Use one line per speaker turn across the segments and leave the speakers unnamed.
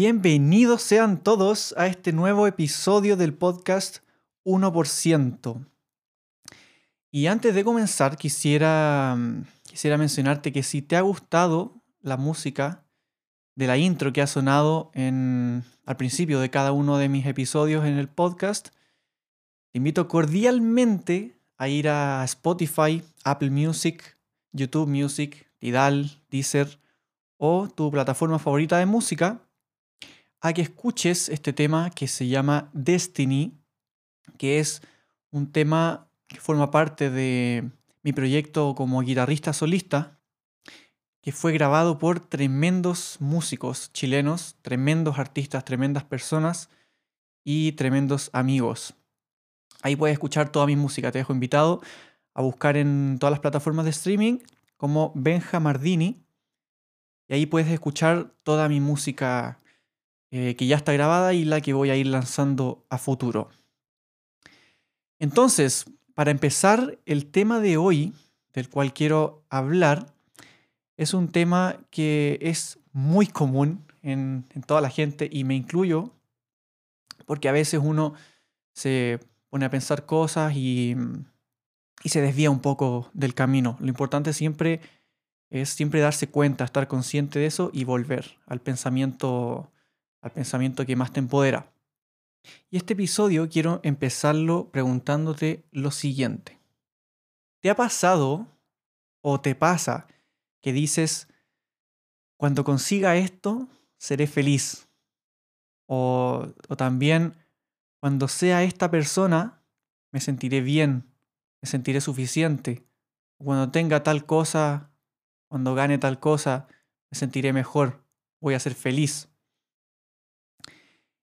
Bienvenidos sean todos a este nuevo episodio del podcast 1%. Y antes de comenzar, quisiera, quisiera mencionarte que si te ha gustado la música de la intro que ha sonado en, al principio de cada uno de mis episodios en el podcast, te invito cordialmente a ir a Spotify, Apple Music, YouTube Music, Tidal, Deezer o tu plataforma favorita de música a que escuches este tema que se llama Destiny, que es un tema que forma parte de mi proyecto como guitarrista solista, que fue grabado por tremendos músicos chilenos, tremendos artistas, tremendas personas y tremendos amigos. Ahí puedes escuchar toda mi música, te dejo invitado a buscar en todas las plataformas de streaming como Benja Mardini y ahí puedes escuchar toda mi música eh, que ya está grabada y la que voy a ir lanzando a futuro. Entonces, para empezar, el tema de hoy, del cual quiero hablar, es un tema que es muy común en, toda la gente y me incluyo, porque a veces uno se pone a pensar cosas y, y se desvía un poco del camino. Lo importante siempre es siempre darse cuenta, estar consciente de eso y volver al pensamiento al pensamiento que más te empodera. Y este episodio quiero empezarlo preguntándote lo siguiente. ¿Te ha pasado o te pasa que dices, cuando consiga esto, seré feliz? O, o también, cuando sea esta persona, me sentiré bien, me sentiré suficiente. Cuando tenga tal cosa, cuando gane tal cosa, me sentiré mejor, voy a ser feliz.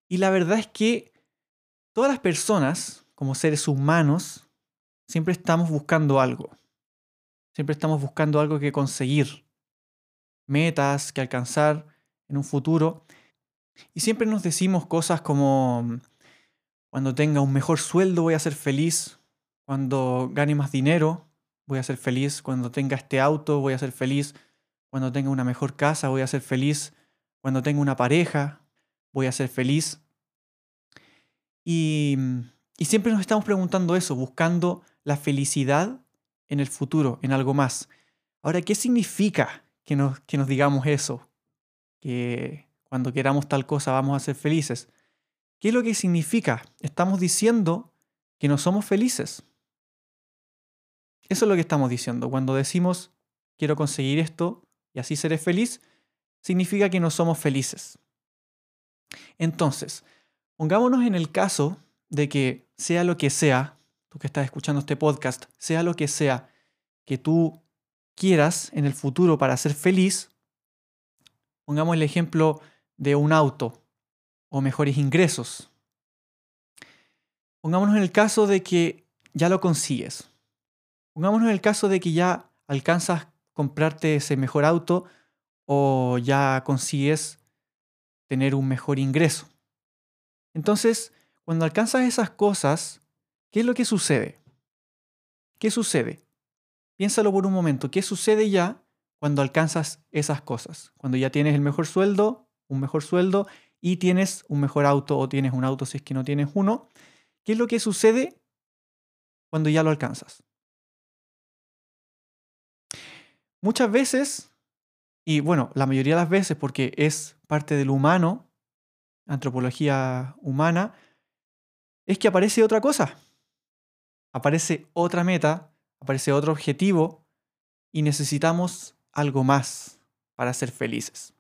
Y la verdad es que todas las personas, como seres humanos, siempre estamos buscando algo. Siempre estamos buscando algo que conseguir, metas que alcanzar en un futuro. Y siempre nos decimos cosas como, cuando tenga un mejor sueldo voy a ser feliz, cuando gane más dinero voy a ser feliz, cuando tenga este auto voy a ser feliz, cuando tenga una mejor casa voy a ser feliz, cuando tenga una pareja voy a ser feliz. Y, siempre nos estamos preguntando eso, buscando la felicidad en el futuro, en algo más. Ahora, ¿qué significa que nos, que nos digamos eso? Que cuando queramos tal cosa vamos a ser felices. ¿Qué es lo que significa? Estamos diciendo que no somos felices. Eso es lo que estamos diciendo. Cuando decimos quiero conseguir esto y así seré feliz, significa que no somos felices. Entonces, pongámonos en el caso de que sea lo que sea, tú que estás escuchando este podcast, sea lo que sea que tú quieras en el futuro para ser feliz, pongamos el ejemplo de un auto o mejores ingresos. Pongámonos en el caso de que ya lo consigues. Pongámonos en el caso de que ya alcanzas comprarte ese mejor auto o ya consigues tener un mejor ingreso. Entonces, cuando alcanzas esas cosas, ¿qué es lo que sucede? ¿Qué sucede? Piénsalo por un momento. ¿Qué sucede ya cuando alcanzas esas cosas? Cuando ya tienes el mejor sueldo, un mejor sueldo, y tienes un mejor auto o tienes un auto si es que no tienes uno. ¿Qué es lo que sucede cuando ya lo alcanzas? Muchas veces y bueno, la mayoría de las veces, porque es parte del humano, antropología humana, es que aparece otra cosa. Aparece otra meta, aparece otro objetivo y necesitamos algo más para ser felices.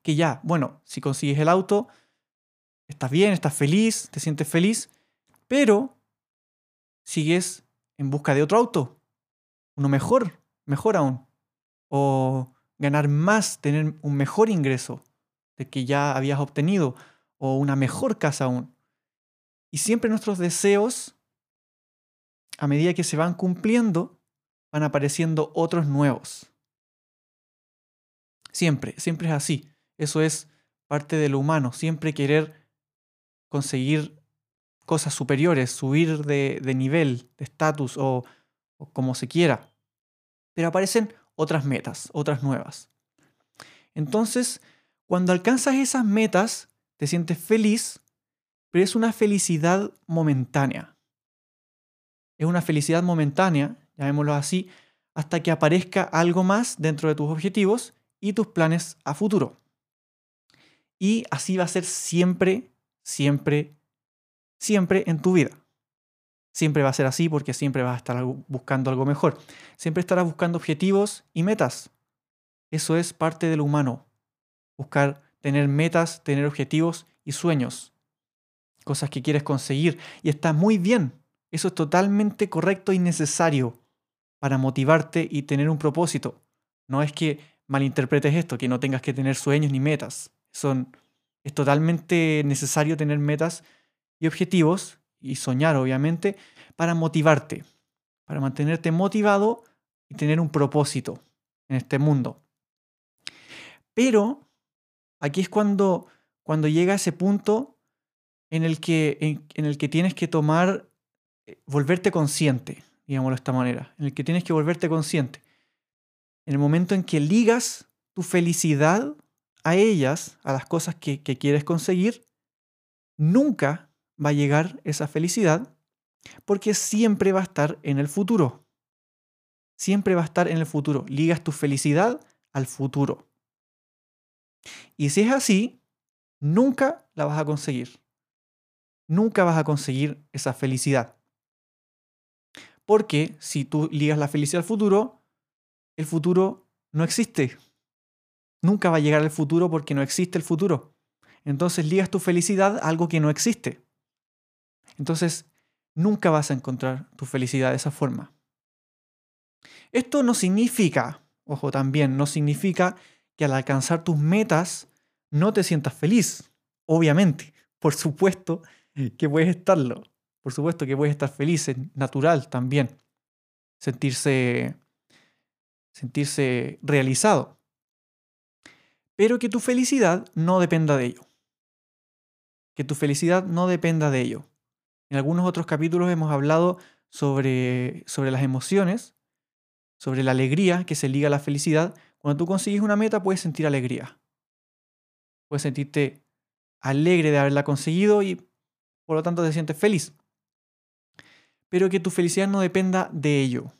Que ya, bueno, si consigues el auto, estás bien, estás feliz, te sientes feliz, pero sigues en busca de otro auto, uno mejor, mejor aún. O ganar más, tener un mejor ingreso de que ya habías obtenido o una mejor casa aún. Y siempre nuestros deseos, a medida que se van cumpliendo, van apareciendo otros nuevos. Siempre, siempre es así. Eso es parte de lo humano, siempre querer conseguir cosas superiores, subir de, nivel, de estatus o, o como se quiera. Pero aparecen otras metas, otras nuevas. Entonces, cuando alcanzas esas metas, te sientes feliz, pero es una felicidad momentánea. Es una felicidad momentánea, llamémoslo así, hasta que aparezca algo más dentro de tus objetivos y tus planes a futuro. Y así va a ser siempre, siempre, siempre en tu vida. Siempre va a ser así porque siempre vas a estar buscando algo mejor. Siempre estarás buscando objetivos y metas. Eso es parte del humano. Buscar tener metas, tener objetivos y sueños. Cosas que quieres conseguir. Y está muy bien. Eso es totalmente correcto y necesario para motivarte y tener un propósito. No es que malinterpretes esto, que no tengas que tener sueños ni metas. Son, es totalmente necesario tener metas y objetivos y soñar, obviamente, para motivarte, para mantenerte motivado y tener un propósito en este mundo. Pero aquí es cuando, cuando llega ese punto en el, que, en el que tienes que tomar, eh, volverte consciente, digámoslo de esta manera, en el que tienes que volverte consciente. En el momento en que ligas tu felicidad a ellas, a las cosas que, quieres conseguir, nunca va a llegar esa felicidad porque siempre va a estar en el futuro. Siempre va a estar en el futuro. Ligas tu felicidad al futuro. Y si es así, nunca la vas a conseguir. Nunca vas a conseguir esa felicidad. Porque si tú ligas la felicidad al futuro, el futuro no existe. Nunca va a llegar el futuro porque no existe el futuro. Entonces ligas tu felicidad a algo que no existe. Entonces nunca vas a encontrar tu felicidad de esa forma. Esto no significa, ojo también, no significa que al alcanzar tus metas no te sientas feliz. Obviamente, por supuesto que puedes estarlo. Por supuesto que puedes estar feliz, es natural también. Sentirse, sentirse realizado pero que tu felicidad no dependa de ello. Que tu felicidad no dependa de ello. En algunos otros capítulos hemos hablado sobre, sobre las emociones, sobre la alegría que se liga a la felicidad. Cuando tú consigues una meta puedes sentir alegría. Puedes sentirte alegre de haberla conseguido y por lo tanto te sientes feliz. Pero que tu felicidad no dependa de ello.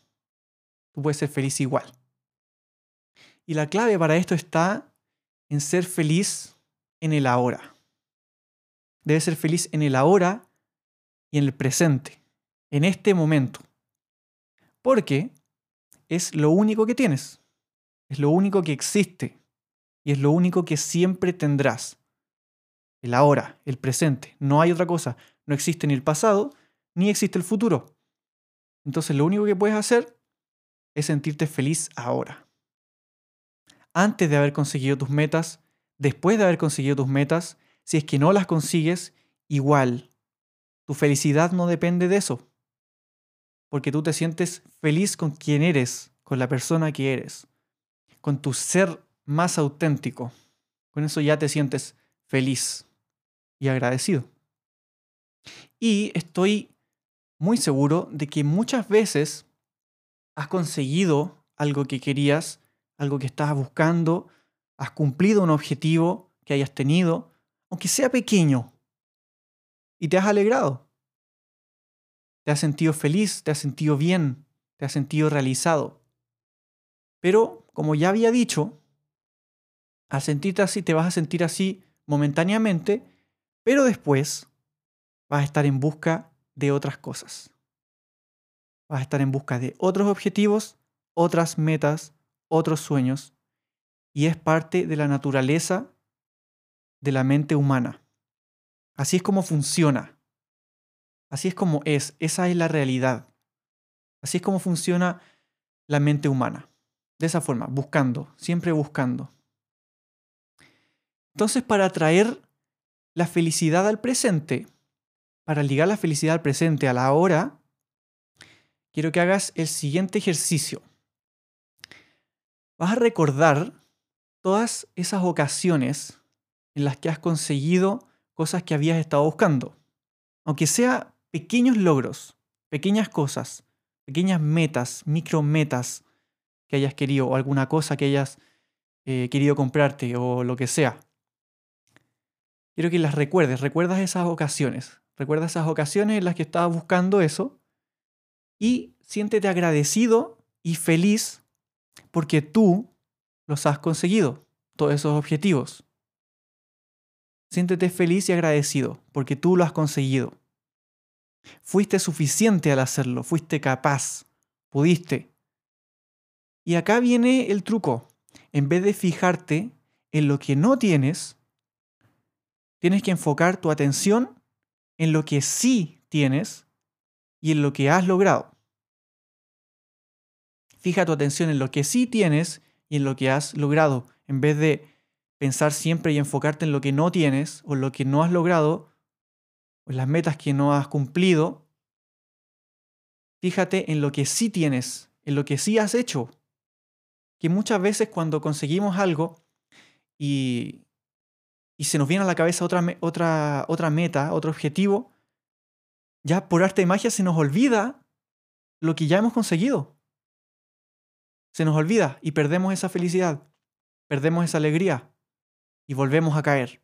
Tú puedes ser feliz igual. Y la clave para esto está en ser feliz en el ahora. Debes ser feliz en el ahora y en el presente, en este momento. Porque es lo único que tienes, es lo único que existe y es lo único que siempre tendrás. El ahora, el presente, no hay otra cosa. No existe ni el pasado ni existe el futuro. Entonces lo único que puedes hacer es sentirte feliz ahora antes de haber conseguido tus metas, después de haber conseguido tus metas, si es que no las consigues, igual. Tu felicidad no depende de eso. Porque tú te sientes feliz con quien eres, con la persona que eres, con tu ser más auténtico. Con eso ya te sientes feliz y agradecido. Y estoy muy seguro de que muchas veces has conseguido algo que querías algo que estabas buscando, has cumplido un objetivo que hayas tenido, aunque sea pequeño, y te has alegrado. Te has sentido feliz, te has sentido bien, te has sentido realizado. Pero, como ya había dicho, al sentirte así, te vas a sentir así momentáneamente, pero después vas a estar en busca de otras cosas. Vas a estar en busca de otros objetivos, otras metas, otros sueños y es parte de la naturaleza de la mente humana. Así es como funciona. Así es como es. Esa es la realidad. Así es como funciona la mente humana. De esa forma, buscando, siempre buscando. Entonces, para traer la felicidad al presente, para ligar la felicidad al presente, a la hora, quiero que hagas el siguiente ejercicio. Vas a recordar todas esas ocasiones en las que has conseguido cosas que habías estado buscando. Aunque sea pequeños logros, pequeñas cosas, pequeñas metas, micrometas que hayas querido o alguna cosa que hayas eh, querido comprarte o lo que sea. Quiero que las recuerdes, recuerdas esas ocasiones, recuerdas esas ocasiones en las que estabas buscando eso y siéntete agradecido y feliz porque tú los has conseguido, todos esos objetivos. Siéntete feliz y agradecido porque tú lo has conseguido. Fuiste suficiente al hacerlo, fuiste capaz, pudiste. Y acá viene el truco. En vez de fijarte en lo que no tienes, tienes que enfocar tu atención en lo que sí tienes y en lo que has logrado. Fija tu atención en lo que sí tienes y en lo que has logrado, en vez de pensar siempre y enfocarte en lo que no tienes o en lo que no has logrado o en las metas que no has cumplido. Fíjate en lo que sí tienes, en lo que sí has hecho. Que muchas veces cuando conseguimos algo y, y se nos viene a la cabeza otra, otra, otra meta, otro objetivo, ya por arte de magia se nos olvida lo que ya hemos conseguido se nos olvida y perdemos esa felicidad, perdemos esa alegría y volvemos a caer.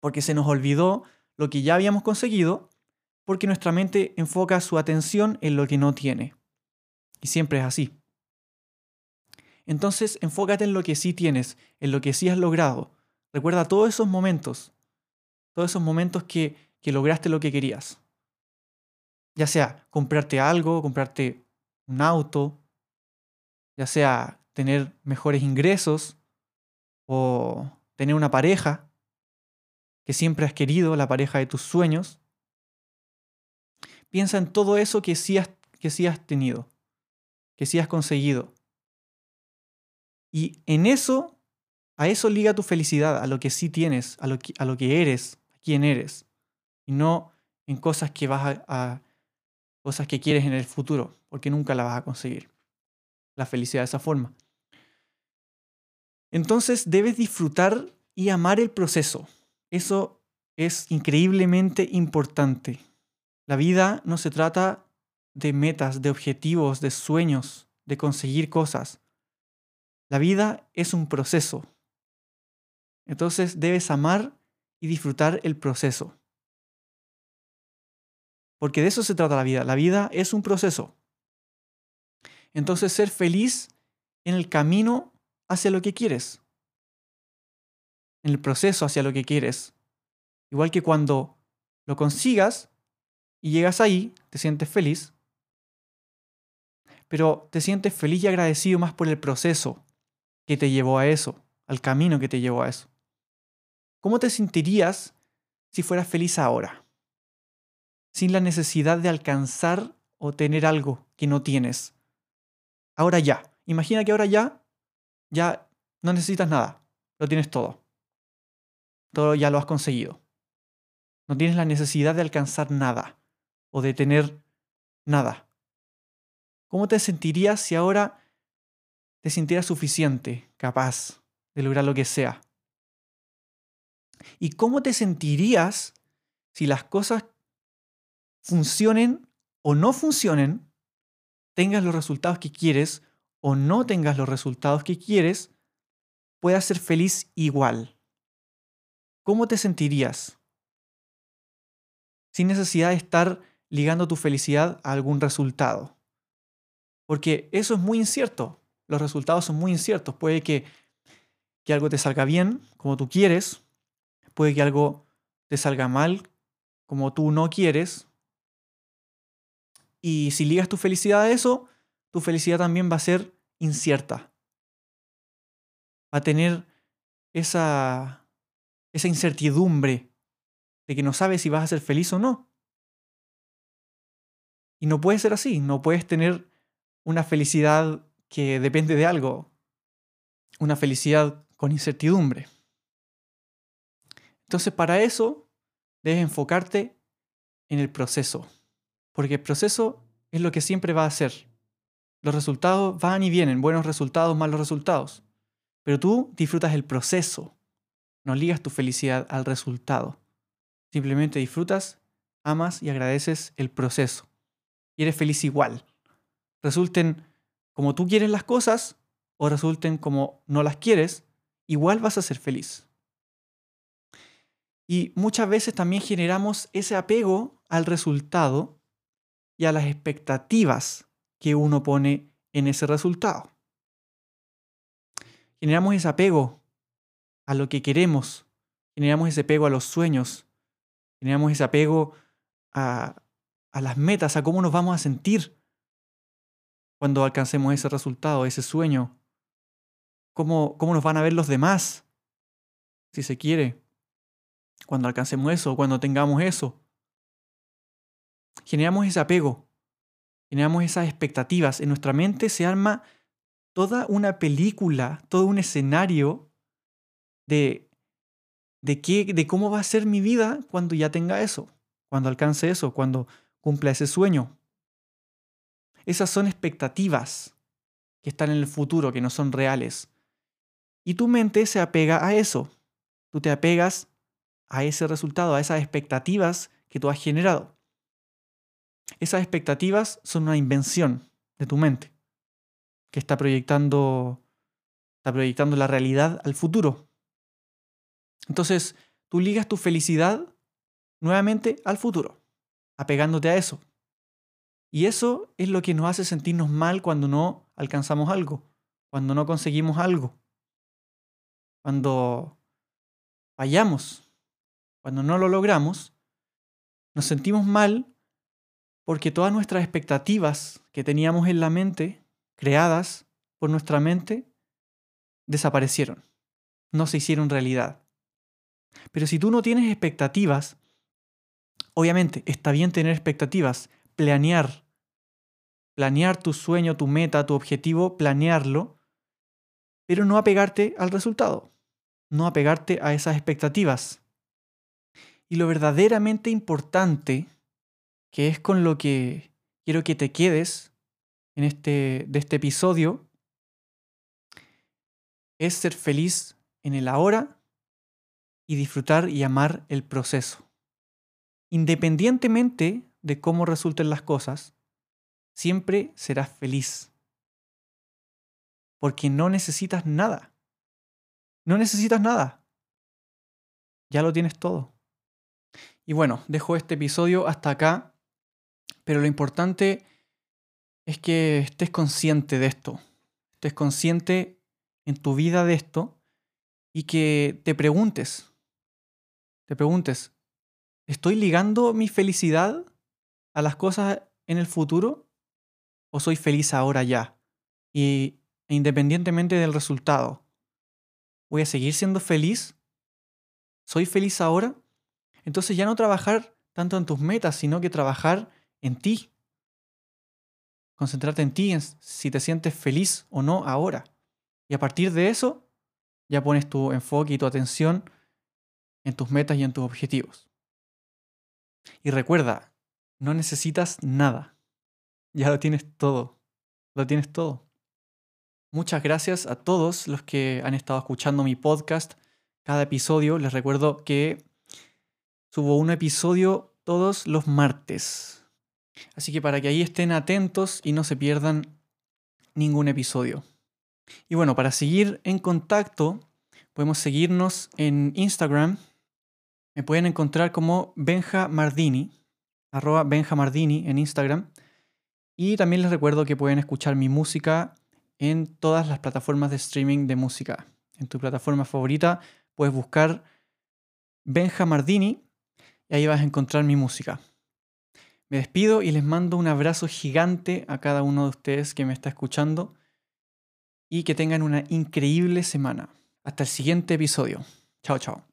Porque se nos olvidó lo que ya habíamos conseguido, porque nuestra mente enfoca su atención en lo que no tiene. Y siempre es así. Entonces, enfócate en lo que sí tienes, en lo que sí has logrado. Recuerda todos esos momentos, todos esos momentos que, que lograste lo que querías. Ya sea comprarte algo, comprarte un auto, ya sea tener mejores ingresos o tener una pareja que siempre has querido, la pareja de tus sueños. Piensa en todo eso que sí has, que has tenido, que sí has conseguido. Y en eso, a eso liga tu felicidad, a lo que sí tienes, a lo que, a lo que eres, a quién eres. Y no en cosas que vas a, cosas que quieres en el futuro, porque nunca las vas a conseguir la felicidad de esa forma. Entonces debes disfrutar y amar el proceso. Eso es increíblemente importante. La vida no se trata de metas, de objetivos, de sueños, de conseguir cosas. La vida es un proceso. Entonces debes amar y disfrutar el proceso. Porque de eso se trata la vida. La vida es un proceso. Entonces ser feliz en el camino hacia lo que quieres, en el proceso hacia lo que quieres. Igual que cuando lo consigas y llegas ahí, te sientes feliz, pero te sientes feliz y agradecido más por el proceso que te llevó a eso, al camino que te llevó a eso. ¿Cómo te sentirías si fueras feliz ahora? Sin la necesidad de alcanzar o tener algo que no tienes ahora ya. Imagina que ahora ya, ya no necesitas nada, lo tienes todo. Todo ya lo has conseguido. No tienes la necesidad de alcanzar nada o de tener nada. ¿Cómo te sentirías si ahora te sintieras suficiente, capaz de lograr lo que sea? ¿Y cómo te sentirías si las cosas funcionen o no funcionen tengas los resultados que quieres o no tengas los resultados que quieres, puedas ser feliz igual. ¿Cómo te sentirías? Sin necesidad de estar ligando tu felicidad a algún resultado. Porque eso es muy incierto. Los resultados son muy inciertos. Puede que, que algo te salga bien, como tú quieres. Puede que algo te salga mal, como tú no quieres. Y si ligas tu felicidad a eso, tu felicidad también va a ser incierta. Va a tener esa, esa incertidumbre de que no sabes si vas a ser feliz o no. Y no puede ser así, no puedes tener una felicidad que depende de algo, una felicidad con incertidumbre. Entonces para eso debes enfocarte en el proceso, porque el proceso es lo que siempre va a ser. Los resultados van y vienen, buenos resultados, malos resultados, pero tú disfrutas el proceso, no ligas tu felicidad al resultado. Simplemente disfrutas, amas y agradeces el proceso. Y eres feliz igual. Resulten como tú quieres las cosas o resulten como no las quieres, igual vas a ser feliz. Y muchas veces también generamos ese apego al resultado y a las expectativas que uno pone en ese resultado. Generamos ese apego a lo que queremos, generamos ese apego a los sueños, generamos ese apego a, a las metas, a cómo nos vamos a sentir cuando alcancemos ese resultado, ese sueño, cómo, cómo nos van a ver los demás, si se quiere cuando alcancemos eso, cuando tengamos eso. Generamos ese apego, generamos esas expectativas. En nuestra mente se arma toda una película, todo un escenario de, de, qué, de cómo va a ser mi vida cuando ya tenga eso, cuando alcance eso, cuando cumpla ese sueño. Esas son expectativas que están en el futuro, que no son reales. Y tu mente se apega a eso. Tú te apegas a ese resultado, a esas expectativas que tú has generado. Esas expectativas son una invención de tu mente que está proyectando, está proyectando la realidad al futuro. Entonces, tú ligas tu felicidad nuevamente al futuro, apegándote a eso. Y eso es lo que nos hace sentirnos mal cuando no alcanzamos algo, cuando no conseguimos algo, cuando fallamos, cuando no lo logramos, nos sentimos mal porque todas nuestras expectativas que teníamos en la mente, creadas por nuestra mente, desaparecieron, no se hicieron realidad. Pero si tú no tienes expectativas, obviamente está bien tener expectativas, planear, planear tu sueño, tu meta, tu objetivo, planearlo, pero no apegarte al resultado, no apegarte a esas expectativas. Y lo verdaderamente importante, que es con lo que quiero que te quedes en este, de este episodio, es ser feliz en el ahora y disfrutar y amar el proceso. Independientemente de cómo resulten las cosas, siempre serás feliz. Porque no necesitas nada. No necesitas nada. Ya lo tienes todo. Y bueno, dejo este episodio hasta acá, pero lo importante es que estés consciente de esto, estés consciente en tu vida de esto y que te preguntes, te preguntes, ¿estoy ligando mi felicidad a las cosas en el futuro o soy feliz ahora ya? Y e independientemente del resultado, ¿voy a seguir siendo feliz? ¿Soy feliz ahora? Entonces ya no trabajar tanto en tus metas, sino que trabajar en ti. Concentrarte en ti, en si te sientes feliz o no ahora. Y a partir de eso, ya pones tu enfoque y tu atención en tus metas y en tus objetivos. Y recuerda, no necesitas nada. Ya lo tienes todo. Lo tienes todo. Muchas gracias a todos los que han estado escuchando mi podcast cada episodio. Les recuerdo que Subo un episodio todos los martes. Así que para que ahí estén atentos y no se pierdan ningún episodio. Y bueno, para seguir en contacto, podemos seguirnos en Instagram. Me pueden encontrar como Benja Mardini, arroba Benja Mardini en Instagram. Y también les recuerdo que pueden escuchar mi música en todas las plataformas de streaming de música. En tu plataforma favorita puedes buscar Benja Mardini y ahí vas a encontrar mi música. Me despido y les mando un abrazo gigante a cada uno de ustedes que me está escuchando y que tengan una increíble semana. Hasta el siguiente episodio. Chao, chao.